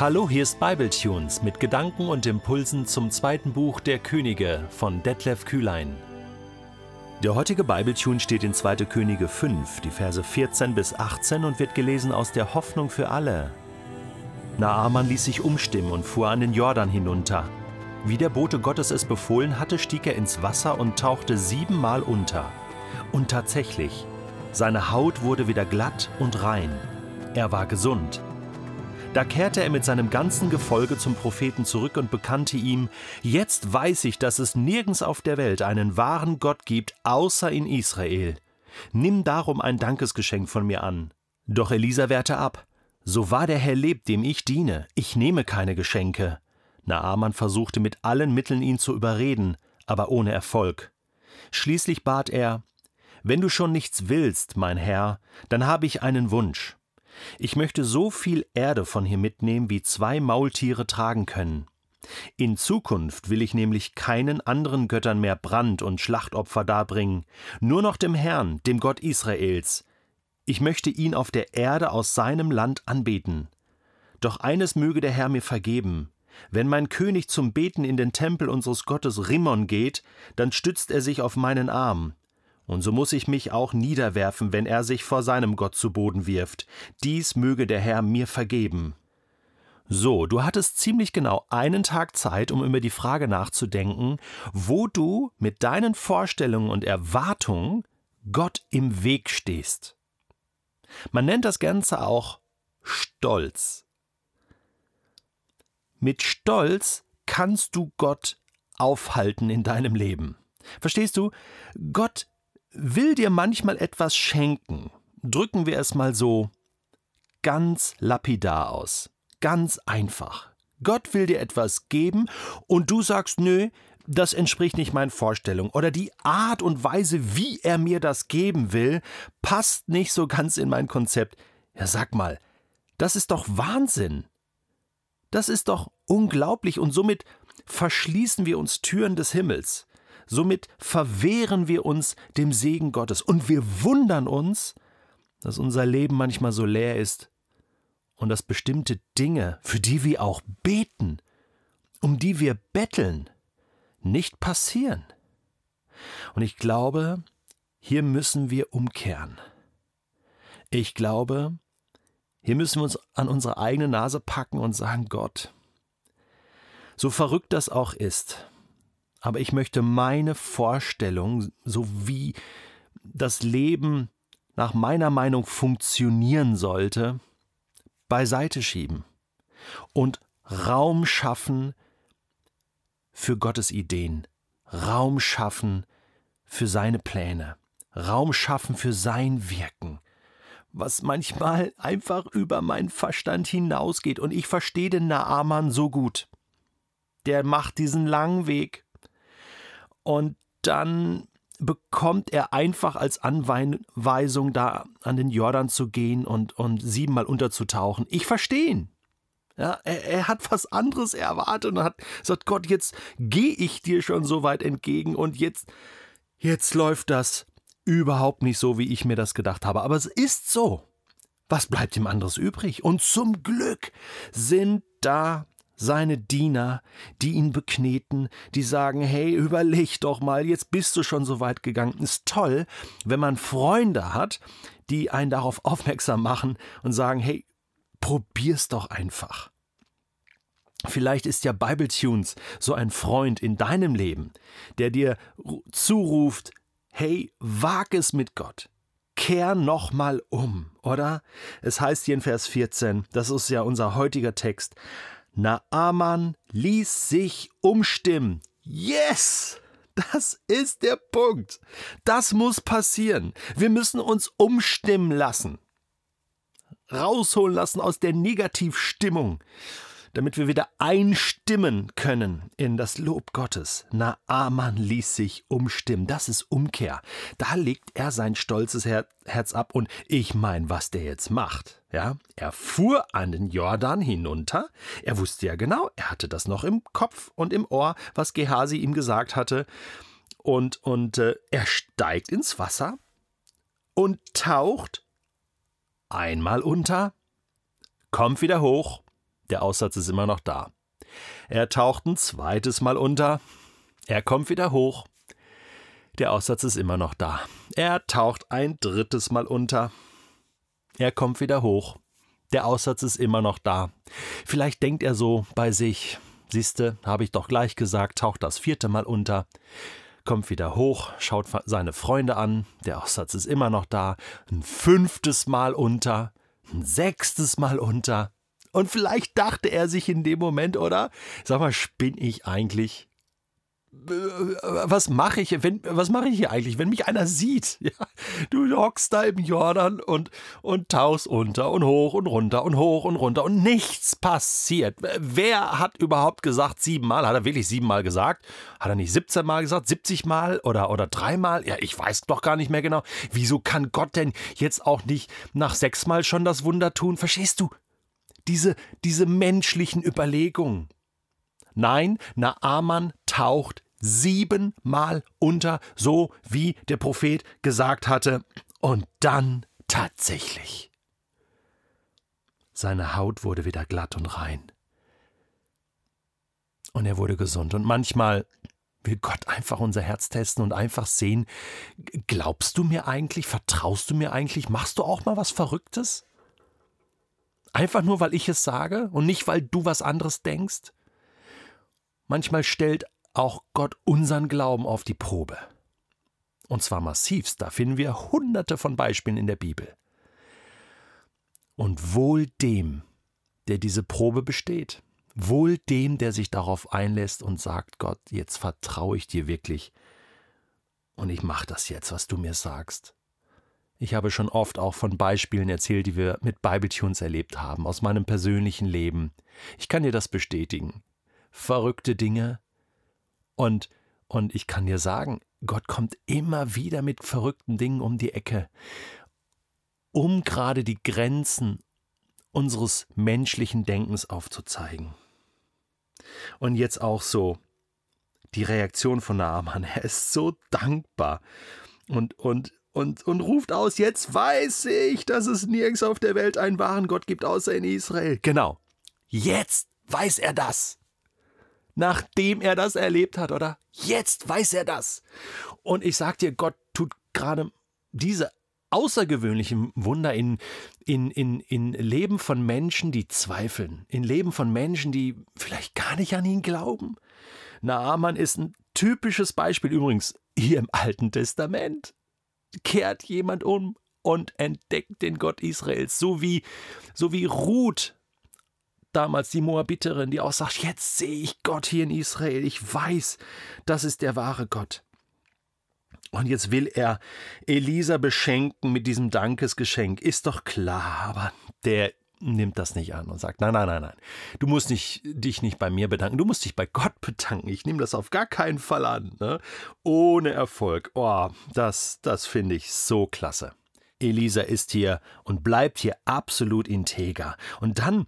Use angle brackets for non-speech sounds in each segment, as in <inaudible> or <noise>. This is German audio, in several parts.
Hallo, hier ist Bibletunes mit Gedanken und Impulsen zum zweiten Buch der Könige von Detlef Kühlein. Der heutige Bibletune steht in 2. Könige 5, die Verse 14 bis 18 und wird gelesen aus der Hoffnung für alle. Naaman ließ sich umstimmen und fuhr an den Jordan hinunter. Wie der Bote Gottes es befohlen hatte, stieg er ins Wasser und tauchte siebenmal unter. Und tatsächlich, seine Haut wurde wieder glatt und rein. Er war gesund. Da kehrte er mit seinem ganzen Gefolge zum Propheten zurück und bekannte ihm, Jetzt weiß ich, dass es nirgends auf der Welt einen wahren Gott gibt, außer in Israel. Nimm darum ein Dankesgeschenk von mir an. Doch Elisa wehrte ab. So wahr der Herr lebt, dem ich diene, ich nehme keine Geschenke. Naaman versuchte mit allen Mitteln ihn zu überreden, aber ohne Erfolg. Schließlich bat er, Wenn du schon nichts willst, mein Herr, dann habe ich einen Wunsch. Ich möchte so viel Erde von hier mitnehmen, wie zwei Maultiere tragen können. In Zukunft will ich nämlich keinen anderen Göttern mehr Brand und Schlachtopfer darbringen, nur noch dem Herrn, dem Gott Israels. Ich möchte ihn auf der Erde aus seinem Land anbeten. Doch eines möge der Herr mir vergeben. Wenn mein König zum Beten in den Tempel unseres Gottes Rimmon geht, dann stützt er sich auf meinen Arm. Und so muss ich mich auch niederwerfen, wenn er sich vor seinem Gott zu Boden wirft. Dies möge der Herr mir vergeben. So, du hattest ziemlich genau einen Tag Zeit, um über die Frage nachzudenken, wo du mit deinen Vorstellungen und Erwartungen Gott im Weg stehst. Man nennt das Ganze auch Stolz. Mit Stolz kannst du Gott aufhalten in deinem Leben. Verstehst du? Gott will dir manchmal etwas schenken, drücken wir es mal so ganz lapidar aus, ganz einfach. Gott will dir etwas geben und du sagst, nö, das entspricht nicht meinen Vorstellungen oder die Art und Weise, wie er mir das geben will, passt nicht so ganz in mein Konzept. Ja, sag mal, das ist doch Wahnsinn. Das ist doch unglaublich und somit verschließen wir uns Türen des Himmels. Somit verwehren wir uns dem Segen Gottes und wir wundern uns, dass unser Leben manchmal so leer ist und dass bestimmte Dinge, für die wir auch beten, um die wir betteln, nicht passieren. Und ich glaube, hier müssen wir umkehren. Ich glaube, hier müssen wir uns an unsere eigene Nase packen und sagen, Gott, so verrückt das auch ist, aber ich möchte meine Vorstellung, so wie das Leben nach meiner Meinung funktionieren sollte, beiseite schieben und Raum schaffen für Gottes Ideen, Raum schaffen für seine Pläne, Raum schaffen für sein Wirken, was manchmal einfach über meinen Verstand hinausgeht. Und ich verstehe den Naaman so gut. Der macht diesen langen Weg und dann bekommt er einfach als Anweisung, da an den Jordan zu gehen und, und siebenmal unterzutauchen. Ich verstehe ihn. Ja, er, er, hat was anderes erwartet und hat gesagt, Gott, jetzt gehe ich dir schon so weit entgegen und jetzt, jetzt läuft das überhaupt nicht so, wie ich mir das gedacht habe. Aber es ist so. Was bleibt ihm anderes übrig? Und zum Glück sind da seine Diener, die ihn bekneten, die sagen, hey, überleg doch mal, jetzt bist du schon so weit gegangen. Ist toll, wenn man Freunde hat, die einen darauf <laughs> aufmerksam machen und sagen, hey, probier's doch einfach. Vielleicht ist ja Bibletunes so ein Freund in deinem Leben, der dir zuruft, hey, wag es mit Gott. Kehr nochmal um, oder? Es heißt hier in Vers 14, das ist ja unser heutiger Text, Naaman ließ sich umstimmen. Yes! Das ist der Punkt. Das muss passieren. Wir müssen uns umstimmen lassen. Rausholen lassen aus der Negativstimmung damit wir wieder einstimmen können in das Lob Gottes. Naaman ließ sich umstimmen. Das ist Umkehr. Da legt er sein stolzes Her Herz ab und ich meine, was der jetzt macht. Ja, er fuhr an den Jordan hinunter. Er wusste ja genau, er hatte das noch im Kopf und im Ohr, was Gehasi ihm gesagt hatte. Und, und äh, er steigt ins Wasser und taucht einmal unter, kommt wieder hoch, der Aussatz ist immer noch da. Er taucht ein zweites Mal unter, er kommt wieder hoch, der Aussatz ist immer noch da. Er taucht ein drittes Mal unter, er kommt wieder hoch, der Aussatz ist immer noch da. Vielleicht denkt er so bei sich, siehste, habe ich doch gleich gesagt, taucht das vierte Mal unter. Kommt wieder hoch, schaut seine Freunde an, der Aussatz ist immer noch da, ein fünftes Mal unter, ein sechstes Mal unter. Und vielleicht dachte er sich in dem Moment, oder? Sag mal, spinn ich eigentlich? was mache ich, wenn, was mache ich hier eigentlich, wenn mich einer sieht? <laughs> Ja, du hockst da im Jordan und, und tauchst unter und hoch und runter und hoch und runter und nichts passiert. Wer hat überhaupt gesagt siebenmal? Hat er wirklich siebenmal gesagt? Hat er nicht 17 Mal gesagt, 70 Mal oder, oder dreimal? Ja, ich weiß doch gar nicht mehr genau. Wieso kann Gott denn jetzt auch nicht nach sechsmal schon das Wunder tun? Verstehst du? Diese, diese menschlichen Überlegungen. Nein, Naaman taucht siebenmal unter, so wie der Prophet gesagt hatte, und dann tatsächlich. Seine Haut wurde wieder glatt und rein. Und er wurde gesund. Und manchmal will Gott einfach unser Herz testen und einfach sehen, glaubst du mir eigentlich, vertraust du mir eigentlich, machst du auch mal was Verrücktes? Einfach nur, weil ich es sage und nicht, weil du was anderes denkst? Manchmal stellt auch Gott unseren Glauben auf die Probe. Und zwar massivst, da finden wir hunderte von Beispielen in der Bibel. Und wohl dem, der diese Probe besteht, wohl dem, der sich darauf einlässt und sagt, Gott, jetzt vertraue ich dir wirklich und ich mache das jetzt, was du mir sagst. Ich habe schon oft auch von Beispielen erzählt, die wir mit Bibletunes erlebt haben, aus meinem persönlichen Leben. Ich kann dir das bestätigen verrückte Dinge. Und, und ich kann dir sagen, Gott kommt immer wieder mit verrückten Dingen um die Ecke, um gerade die Grenzen unseres menschlichen Denkens aufzuzeigen. Und jetzt auch so die Reaktion von Naaman. <laughs> Er ist so dankbar und, und, und, und ruft aus: Jetzt weiß ich, dass es nirgends auf der Welt einen wahren Gott gibt, außer in Israel. Genau. Jetzt weiß er das nachdem er das erlebt hat, oder? Jetzt weiß er das. Und ich sag dir, Gott tut gerade diese außergewöhnlichen Wunder in, in, in, in Leben von Menschen, die zweifeln, in Leben von Menschen, die vielleicht gar nicht an ihn glauben. Naaman ist ein typisches Beispiel übrigens hier im Alten Testament. Kehrt jemand um und entdeckt den Gott Israels, so wie, so wie Ruth damals die Moabiterin, die auch sagt, jetzt sehe ich Gott hier in Israel, ich weiß, das ist der wahre Gott. Und jetzt will er Elisa beschenken mit diesem Dankesgeschenk. Ist doch klar, aber der nimmt das nicht an und sagt, nein, nein, nein, nein, du musst nicht, dich nicht bei mir bedanken, du musst dich bei Gott bedanken. Ich nehme das auf gar keinen Fall an. Ne? Ohne Erfolg. Oh, das, das finde ich so klasse. Elisa ist hier und bleibt hier absolut integer. Und dann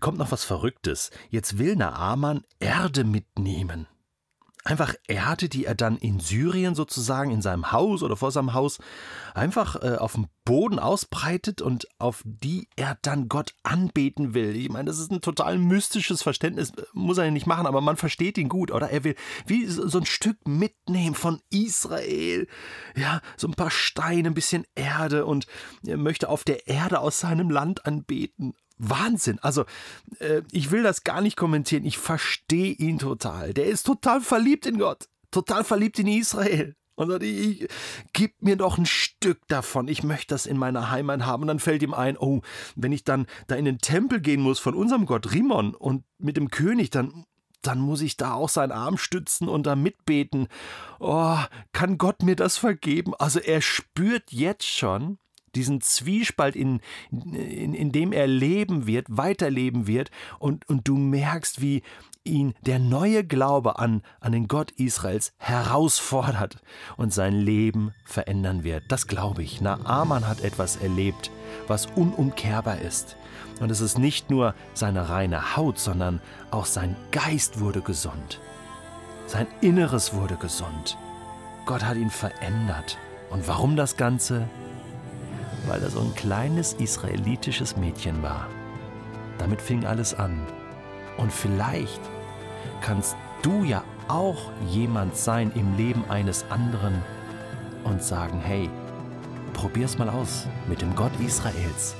kommt noch was Verrücktes. Jetzt will Naaman Erde mitnehmen. Einfach Erde, die er dann in Syrien sozusagen in seinem Haus oder vor seinem Haus einfach äh, auf dem Boden ausbreitet und auf die er dann Gott anbeten will. Ich meine, das ist ein total mystisches Verständnis, muss er ja nicht machen, aber man versteht ihn gut, oder? Er will wie so ein Stück mitnehmen von Israel. Ja, so ein paar Steine, ein bisschen Erde und er möchte auf der Erde aus seinem Land anbeten. Wahnsinn. Also, äh, ich will das gar nicht kommentieren. Ich verstehe ihn total. Der ist total verliebt in Gott. Total verliebt in Israel. Und sagt, ich, gib mir doch ein Stück davon. Ich möchte das in meiner Heimat haben. Und dann fällt ihm ein, oh, wenn ich dann da in den Tempel gehen muss von unserem Gott Rimon und mit dem König, dann, dann muss ich da auch seinen Arm stützen und da mitbeten. Oh, kann Gott mir das vergeben? Also er spürt jetzt schon, diesen Zwiespalt, in, in, in dem er leben wird, weiterleben wird, und, und du merkst, wie ihn der neue Glaube an, an den Gott Israels herausfordert und sein Leben verändern wird. Das glaube ich. Naaman hat etwas erlebt, was unumkehrbar ist. Und es ist nicht nur seine reine Haut, sondern auch sein Geist wurde gesund. Sein Inneres wurde gesund. Gott hat ihn verändert. Und warum das Ganze? Weil er so ein kleines israelitisches Mädchen war. Damit fing alles an. Und vielleicht kannst du ja auch jemand sein im Leben eines anderen und sagen, hey, probier's mal aus mit dem Gott Israels.